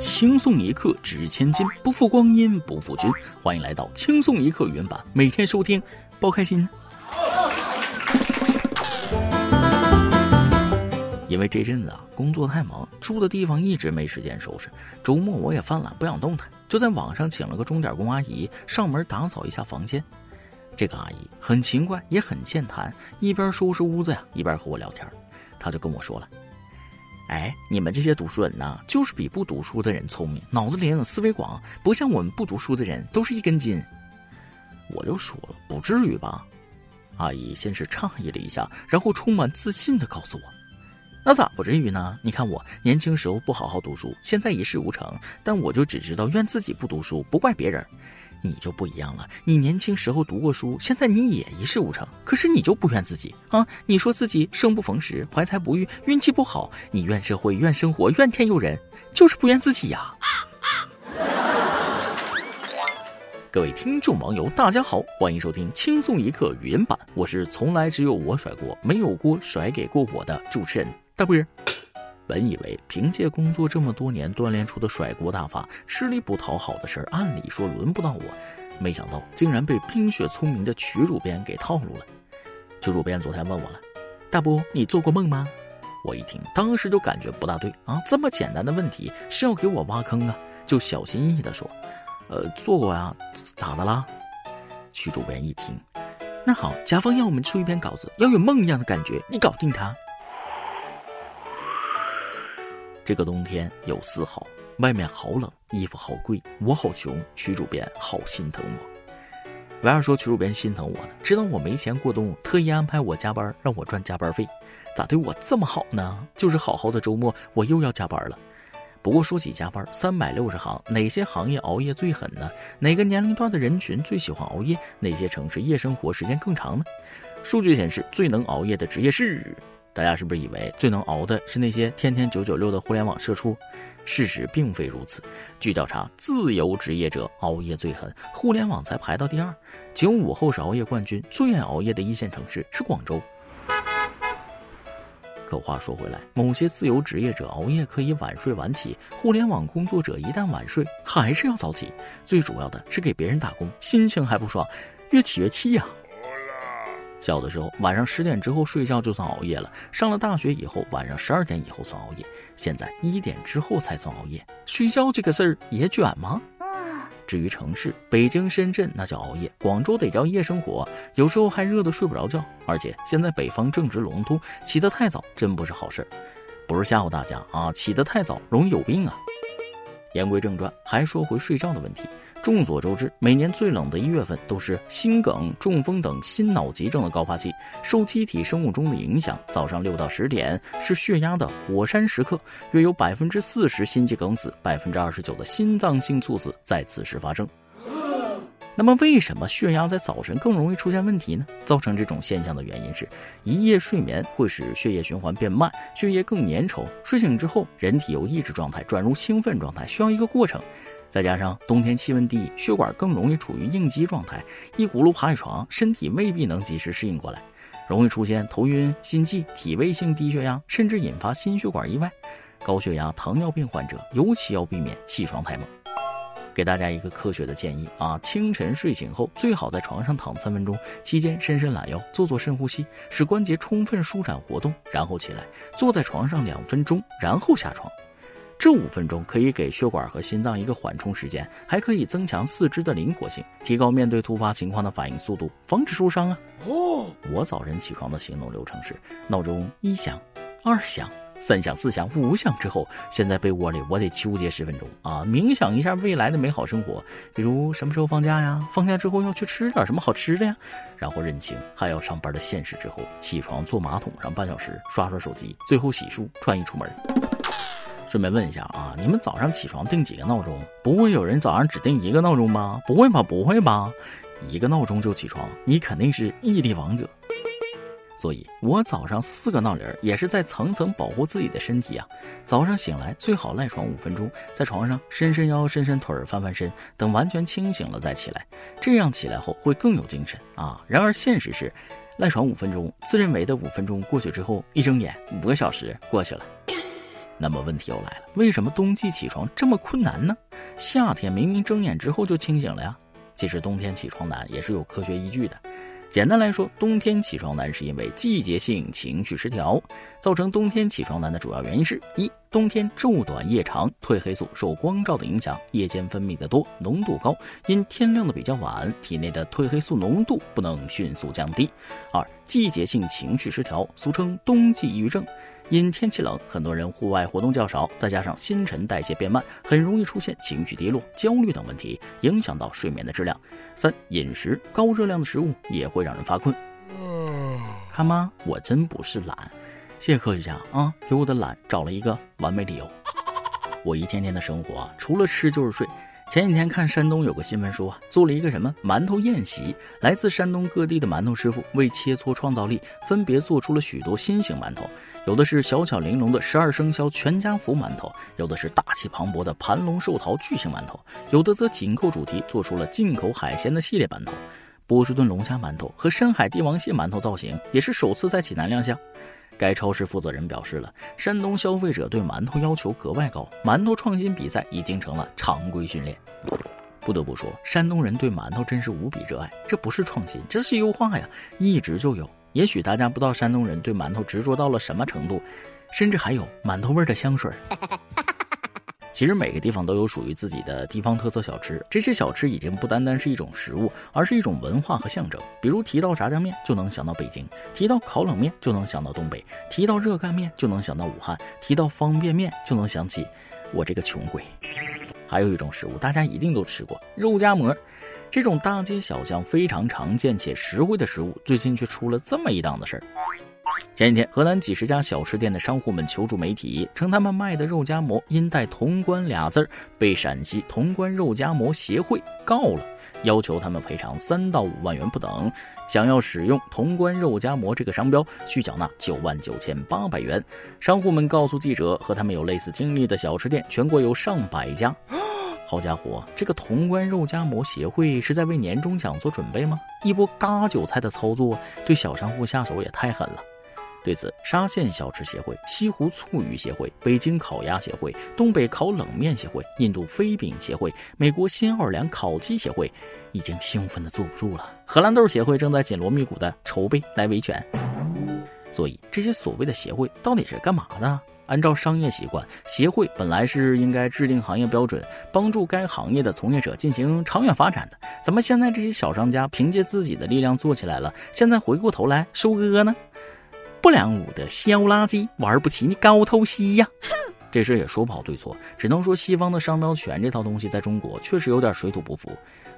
轻松一刻值千金，不负光阴不负君。欢迎来到轻松一刻原版，每天收听，包开心。因为这阵子啊，工作太忙，住的地方一直没时间收拾。周末我也犯懒，不想动弹，就在网上请了个钟点工阿姨上门打扫一下房间。这个阿姨很勤快，也很健谈，一边收拾屋子呀，一边和我聊天。她就跟我说了。哎，你们这些读书人呐，就是比不读书的人聪明，脑子灵，思维广，不像我们不读书的人都是一根筋。我就说了，不至于吧？阿姨先是诧异了一下，然后充满自信地告诉我：“那咋不至于呢？你看我年轻时候不好好读书，现在一事无成，但我就只知道怨自己不读书，不怪别人。”你就不一样了，你年轻时候读过书，现在你也一事无成，可是你就不怨自己啊？你说自己生不逢时，怀才不遇，运气不好，你怨社会，怨生活，怨天尤人，就是不怨自己呀。各位听众网友，大家好，欢迎收听轻松一刻语音版，我是从来只有我甩锅，没有锅甩给过我的主持人大波。本以为凭借工作这么多年锻炼出的甩锅大法，吃力不讨好的事儿，按理说轮不到我，没想到竟然被冰雪聪明的曲主编给套路了。曲主编昨天问我了：“大波，你做过梦吗？”我一听，当时就感觉不大对啊，这么简单的问题是要给我挖坑啊，就小心翼翼地说：“呃，做过呀，咋的啦？”曲主编一听，那好，甲方要我们出一篇稿子，要有梦一样的感觉，你搞定他。这个冬天有丝毫，外面好冷，衣服好贵，我好穷，曲主编好心疼我。为啥说曲主编心疼我呢？知道我没钱过冬，特意安排我加班，让我赚加班费，咋对我这么好呢？就是好好的周末，我又要加班了。不过说起加班，三百六十行，哪些行业熬夜最狠呢？哪个年龄段的人群最喜欢熬夜？哪些城市夜生活时间更长呢？数据显示，最能熬夜的职业是。大家是不是以为最能熬的是那些天天九九六的互联网社畜？事实并非如此。据调查，自由职业者熬夜最狠，互联网才排到第二。九五后是熬夜冠军，最爱熬夜的一线城市是广州。可话说回来，某些自由职业者熬夜可以晚睡晚起，互联网工作者一旦晚睡还是要早起。最主要的是给别人打工，心情还不爽，越起越气呀。小的时候，晚上十点之后睡觉就算熬夜了；上了大学以后，晚上十二点以后算熬夜。现在一点之后才算熬夜，睡觉这个事儿也卷吗？至于城市，北京、深圳那叫熬夜，广州得叫夜生活，有时候还热得睡不着觉。而且现在北方正值隆冬，起得太早真不是好事儿。不是吓唬大家啊，起得太早容易有病啊。言归正传，还说回睡觉的问题。众所周知，每年最冷的一月份都是心梗、中风等心脑急症的高发期。受机体生物钟的影响，早上六到十点是血压的火山时刻，约有百分之四十心肌梗死，百分之二十九的心脏性猝死在此时发生。那么，为什么血压在早晨更容易出现问题呢？造成这种现象的原因是，一夜睡眠会使血液循环变慢，血液更粘稠。睡醒之后，人体由抑制状态转入兴奋状态，需要一个过程。再加上冬天气温低，血管更容易处于应激状态，一骨碌爬起床，身体未必能及时适应过来，容易出现头晕、心悸、体位性低血压，甚至引发心血管意外。高血压、糖尿病患者尤其要避免起床太猛。给大家一个科学的建议啊，清晨睡醒后最好在床上躺三分钟，期间伸伸懒腰，做做深呼吸，使关节充分舒展活动，然后起来，坐在床上两分钟，然后下床。这五分钟可以给血管和心脏一个缓冲时间，还可以增强四肢的灵活性，提高面对突发情况的反应速度，防止受伤啊！哦，我早晨起床的行动流程是：闹钟一响，二响，三响，四响，五响之后，先在被窝里我得纠结十分钟啊，冥想一下未来的美好生活，比如什么时候放假呀？放假之后要去吃点什么好吃的呀？然后认清还要上班的现实之后，起床坐马桶上半小时，刷刷手机，最后洗漱穿衣出门。顺便问一下啊，你们早上起床定几个闹钟？不会有人早上只定一个闹钟吧？不会吧？不会吧？一个闹钟就起床，你肯定是毅力王者。所以我早上四个闹铃也是在层层保护自己的身体啊。早上醒来最好赖床五分钟，在床上伸伸腰、伸伸腿、翻翻身，等完全清醒了再起来，这样起来后会更有精神啊。然而现实是，赖床五分钟，自认为的五分钟过去之后，一睁眼五个小时过去了。那么问题又来了，为什么冬季起床这么困难呢？夏天明明睁眼之后就清醒了呀。其实冬天起床难也是有科学依据的。简单来说，冬天起床难是因为季节性情绪失调。造成冬天起床难的主要原因是：一、冬天昼短夜长，褪黑素受光照的影响，夜间分泌的多，浓度高，因天亮的比较晚，体内的褪黑素浓度不能迅速降低；二、季节性情绪失调，俗称冬季抑郁症。因天气冷，很多人户外活动较少，再加上新陈代谢变慢，很容易出现情绪低落、焦虑等问题，影响到睡眠的质量。三、饮食高热量的食物也会让人发困。看吗？我真不是懒，谢谢科学家啊，给我的懒找了一个完美理由。我一天天的生活，除了吃就是睡。前几天看山东有个新闻说啊，做了一个什么馒头宴席，来自山东各地的馒头师傅为切磋创造力，分别做出了许多新型馒头，有的是小巧玲珑的十二生肖全家福馒头，有的是大气磅礴的盘龙寿桃巨型馒头，有的则紧扣主题做出了进口海鲜的系列馒头，波士顿龙虾馒头和深海帝王蟹馒头造型也是首次在济南亮相。该超市负责人表示了，山东消费者对馒头要求格外高，馒头创新比赛已经成了常规训练。不得不说，山东人对馒头真是无比热爱，这不是创新，这是优化呀，一直就有。也许大家不知道山东人对馒头执着到了什么程度，甚至还有馒头味的香水。其实每个地方都有属于自己的地方特色小吃，这些小吃已经不单单是一种食物，而是一种文化和象征。比如提到炸酱面，就能想到北京；提到烤冷面，就能想到东北；提到热干面，就能想到武汉；提到方便面，就能想起我这个穷鬼。还有一种食物，大家一定都吃过肉夹馍，这种大街小巷非常常见且实惠的食物，最近却出了这么一档子事儿。前几天，河南几十家小吃店的商户们求助媒体，称他们卖的肉夹馍因带“潼关”俩字儿，被陕西潼关肉夹馍协会告了，要求他们赔偿三到五万元不等。想要使用“潼关肉夹馍”这个商标，需缴纳九万九千八百元。商户们告诉记者，和他们有类似经历的小吃店，全国有上百家。好家伙，这个潼关肉夹馍协会是在为年终奖做准备吗？一波割韭菜的操作，对小商户下手也太狠了。对此，沙县小吃协会、西湖醋鱼协会、北京烤鸭协会、东北烤冷面协会、印度飞饼协会、美国新奥尔良烤鸡协会，已经兴奋的坐不住了。荷兰豆协会正在紧锣密鼓的筹备来维权。所以，这些所谓的协会到底是干嘛的？按照商业习惯，协会本来是应该制定行业标准，帮助该行业的从业者进行长远发展的。怎么现在这些小商家凭借自己的力量做起来了，现在回过头来收割呢？不良武的小垃圾，玩不起你高头戏呀！这事也说不好对错，只能说西方的商标权这套东西在中国确实有点水土不服。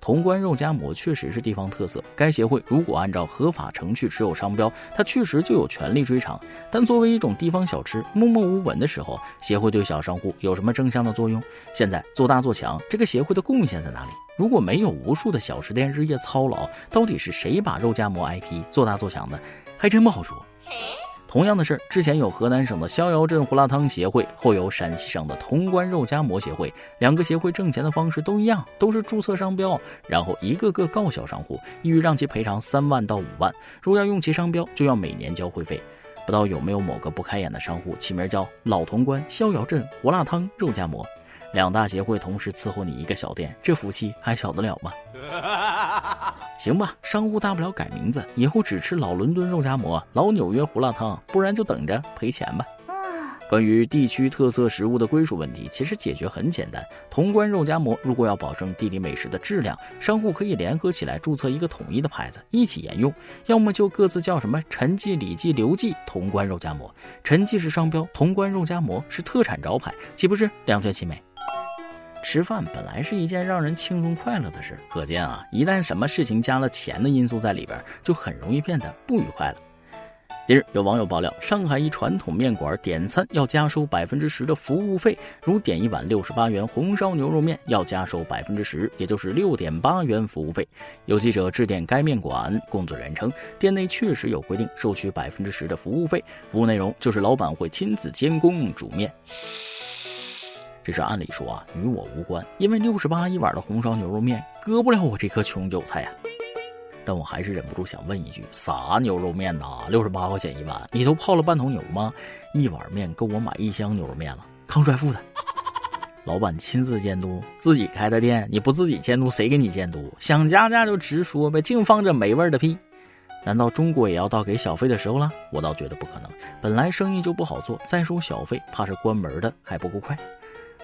潼关肉夹馍确实是地方特色，该协会如果按照合法程序持有商标，它确实就有权利追偿。但作为一种地方小吃，默默无闻的时候，协会对小商户有什么正向的作用？现在做大做强，这个协会的贡献在哪里？如果没有无数的小吃店日夜操劳，到底是谁把肉夹馍 IP 做大做强的？还真不好说。同样的事儿，之前有河南省的逍遥镇胡辣汤协会，后有陕西省的潼关肉夹馍协会，两个协会挣钱的方式都一样，都是注册商标，然后一个个告小商户，意欲让其赔偿三万到五万。若要用其商标，就要每年交会费。不知道有没有某个不开眼的商户起名叫老潼关逍遥镇胡辣汤肉夹馍，两大协会同时伺候你一个小店，这福气还小得了吗？行吧，商户大不了改名字，以后只吃老伦敦肉夹馍、老纽约胡辣汤，不然就等着赔钱吧。关于地区特色食物的归属问题，其实解决很简单。潼关肉夹馍如果要保证地理美食的质量，商户可以联合起来注册一个统一的牌子，一起沿用；要么就各自叫什么陈记、李记、刘记潼关肉夹馍，陈记是商标，潼关肉夹馍是特产招牌，岂不是两全其美？吃饭本来是一件让人轻松快乐的事，可见啊，一旦什么事情加了钱的因素在里边，就很容易变得不愉快了。近日，有网友爆料，上海一传统面馆点餐要加收百分之十的服务费，如点一碗六十八元红烧牛肉面，要加收百分之十，也就是六点八元服务费。有记者致电该面馆，工作人员称，店内确实有规定收取百分之十的服务费，服务内容就是老板会亲自监工煮面。这是按理说啊，与我无关，因为六十八一碗的红烧牛肉面割不了我这颗穷韭菜呀。但我还是忍不住想问一句：啥牛肉面呐？六十八块钱一碗，你都泡了半头牛吗？一碗面够我买一箱牛肉面了。康帅傅的，老板亲自监督，自己开的店，你不自己监督，谁给你监督？想加价就直说呗，净放着没味儿的屁。难道中国也要到给小费的时候了？我倒觉得不可能，本来生意就不好做，再收小费，怕是关门的还不够快。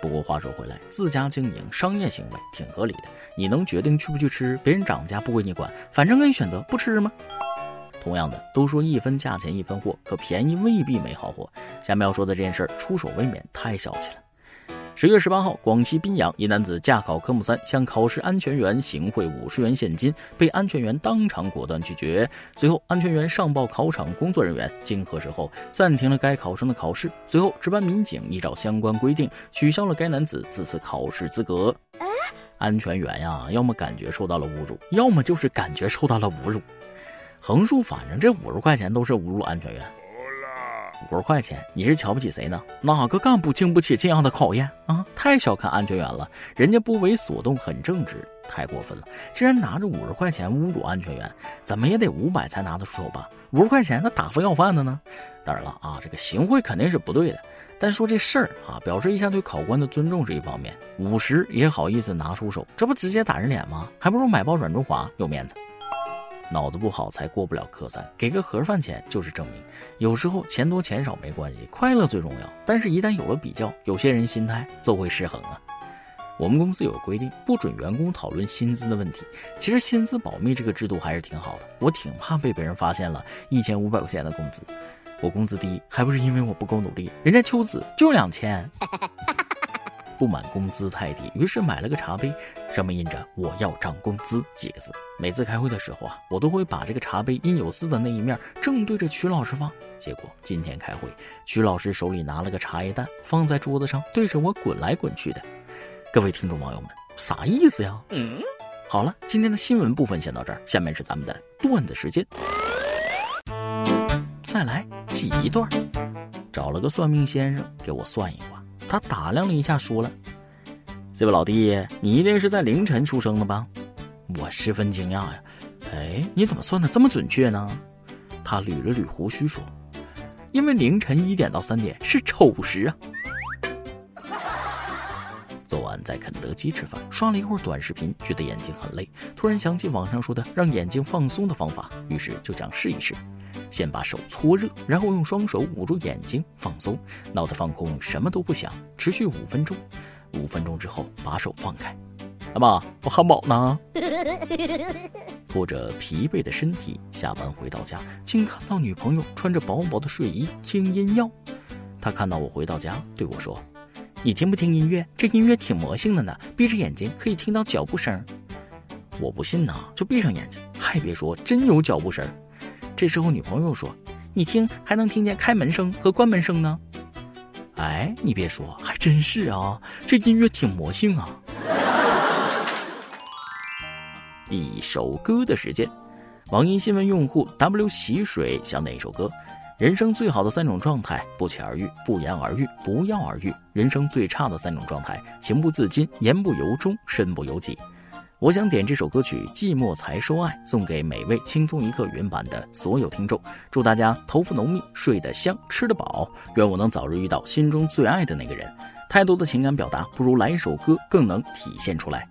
不过话说回来，自家经营商业行为挺合理的。你能决定去不去吃，别人涨价不归你管，反正可以选择不吃吗？同样的，都说一分价钱一分货，可便宜未必没好货。下面要说的这件事儿，出手未免太小气了。十月十八号，广西宾阳一男子驾考科目三，向考试安全员行贿五十元现金，被安全员当场果断拒绝。随后，安全员上报考场工作人员，经核实后暂停了该考生的考试。随后，值班民警依照相关规定取消了该男子此次考试资格。安全员呀，要么感觉受到了侮辱，要么就是感觉受到了侮辱。横竖反正这五十块钱都是侮辱安全员。五十块钱，你是瞧不起谁呢？哪个干部经不起这样的考验啊？太小看安全员了，人家不为所动，很正直，太过分了！竟然拿着五十块钱侮辱安全员，怎么也得五百才拿得出手吧？五十块钱那打发要饭的呢？当然了啊，这个行贿肯定是不对的，但说这事儿啊，表示一下对考官的尊重是一方面，五十也好意思拿出手，这不直接打人脸吗？还不如买包软中华有面子。脑子不好才过不了科三，给个盒饭钱就是证明。有时候钱多钱少没关系，快乐最重要。但是，一旦有了比较，有些人心态就会失衡啊。我们公司有规定，不准员工讨论薪资的问题。其实，薪资保密这个制度还是挺好的。我挺怕被别人发现了一千五百块钱的工资。我工资低，还不是因为我不够努力？人家秋子就两千。不满工资太低，于是买了个茶杯，上面印着“我要涨工资”几个字。每次开会的时候啊，我都会把这个茶杯印有字的那一面正对着曲老师放。结果今天开会，曲老师手里拿了个茶叶蛋，放在桌子上，对着我滚来滚去的。各位听众网友们，啥意思呀？嗯，好了，今天的新闻部分先到这儿，下面是咱们的段子时间。再来挤一段，找了个算命先生给我算一卦。他打量了一下，说了：“这位老弟，你一定是在凌晨出生的吧？”我十分惊讶呀，“哎，你怎么算的这么准确呢？”他捋了捋胡须说：“因为凌晨一点到三点是丑时啊。”昨晚在肯德基吃饭，刷了一会儿短视频，觉得眼睛很累，突然想起网上说的让眼睛放松的方法，于是就想试一试。先把手搓热，然后用双手捂住眼睛放松，脑袋放空，什么都不想，持续五分钟。五分钟之后，把手放开。阿妈，我汉堡呢？拖着疲惫的身体下班回到家，竟看到女朋友穿着薄薄的睡衣听音乐。他看到我回到家，对我说：“你听不听音乐？这音乐挺魔性的呢，闭着眼睛可以听到脚步声。”我不信呐，就闭上眼睛，还别说，真有脚步声。这时候，女朋友说：“你听，还能听见开门声和关门声呢。”哎，你别说，还真是啊，这音乐挺魔性啊。一首歌的时间，网易新闻用户 W 洗水想哪一首歌？人生最好的三种状态：不期而遇、不言而喻、不药而愈。人生最差的三种状态：情不自禁、言不由衷、身不由己。我想点这首歌曲《寂寞才说爱》，送给每位轻松一刻原版的所有听众。祝大家头发浓密，睡得香，吃得饱。愿我能早日遇到心中最爱的那个人。太多的情感表达，不如来一首歌更能体现出来。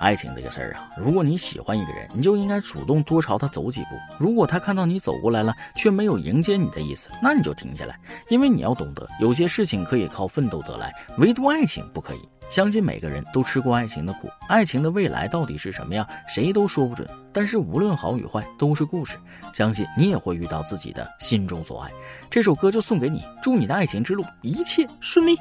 爱情这个事儿啊，如果你喜欢一个人，你就应该主动多朝他走几步。如果他看到你走过来了，却没有迎接你的意思，那你就停下来，因为你要懂得，有些事情可以靠奋斗得来，唯独爱情不可以。相信每个人都吃过爱情的苦，爱情的未来到底是什么样，谁都说不准。但是无论好与坏，都是故事。相信你也会遇到自己的心中所爱。这首歌就送给你，祝你的爱情之路一切顺利。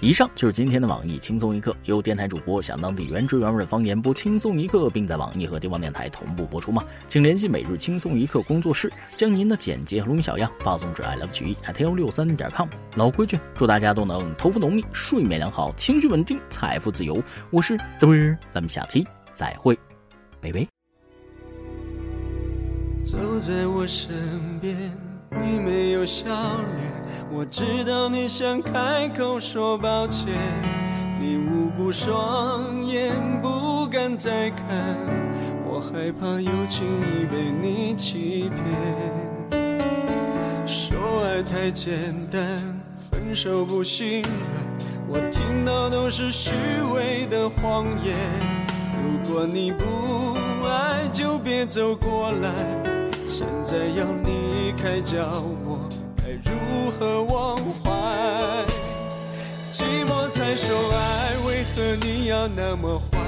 以上就是今天的网易轻松一刻，由电台主播想当地原汁原味的方言播轻松一刻，并在网易和地方电台同步播出吗？请联系每日轻松一刻工作室，将您的简介和录音小样发送至 i love 曲艺 at 幺六三点 com。老规矩，祝大家都能头发浓密，睡眠良好，情绪稳定，财富自由。我是嘚啵，咱们下期再会，拜拜。走在我身边。你没有笑脸，我知道你想开口说抱歉，你无辜双眼不敢。再看，我害怕又轻易被你欺骗。说爱太简单，分手不心软，我听到都是虚伪的谎言。如果你不爱，就别走过来。现在要离开，叫我该如何忘怀？寂寞才说爱，为何你要那么坏？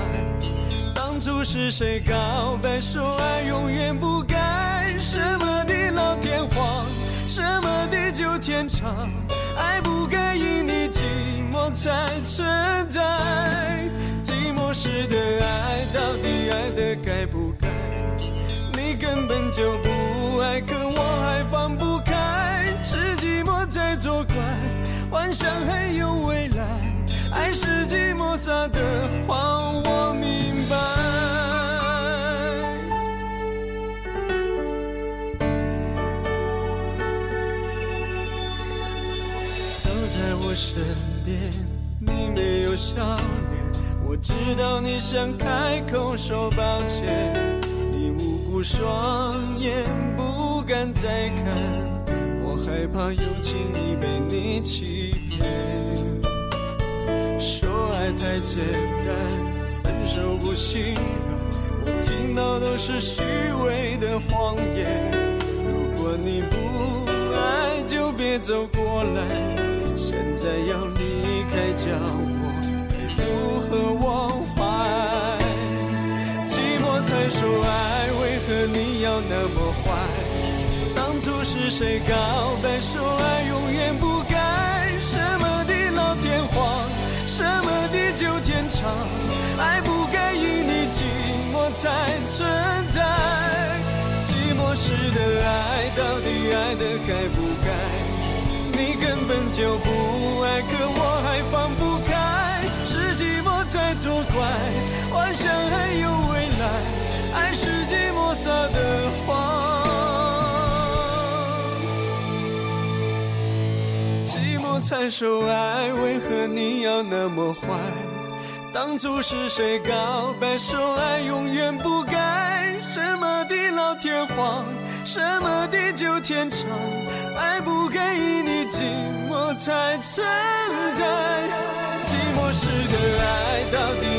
当初是谁告白说爱永远不改？什么地老天荒，什么地久天长？爱不该因你寂寞才存在。寂寞时的爱，到底爱的该不该？根本就不爱，可我还放不开。是寂寞在作怪，幻想还有未来。爱是寂寞撒的谎，我明白。走在我身边，你没有笑脸，我知道你想开口说抱歉，无辜双眼不敢再看，我害怕又轻易被你欺骗。说爱太简单，分手不心软，我听到都是虚伪的谎言。如果你不爱，就别走过来。现在要离开，叫我该如何忘何你要那么坏？当初是谁告白说爱永远不改？什么地老天荒，什么地久天长？爱不该因你寂寞才存在。寂寞时的爱，到底爱的该不该？你根本就不爱，可寂寞撒的谎，寂寞才说爱，为何你要那么坏？当初是谁告白说爱永远不改？什么地老天荒，什么地久天长？爱不该因你寂寞才存在。寂寞时的爱到底？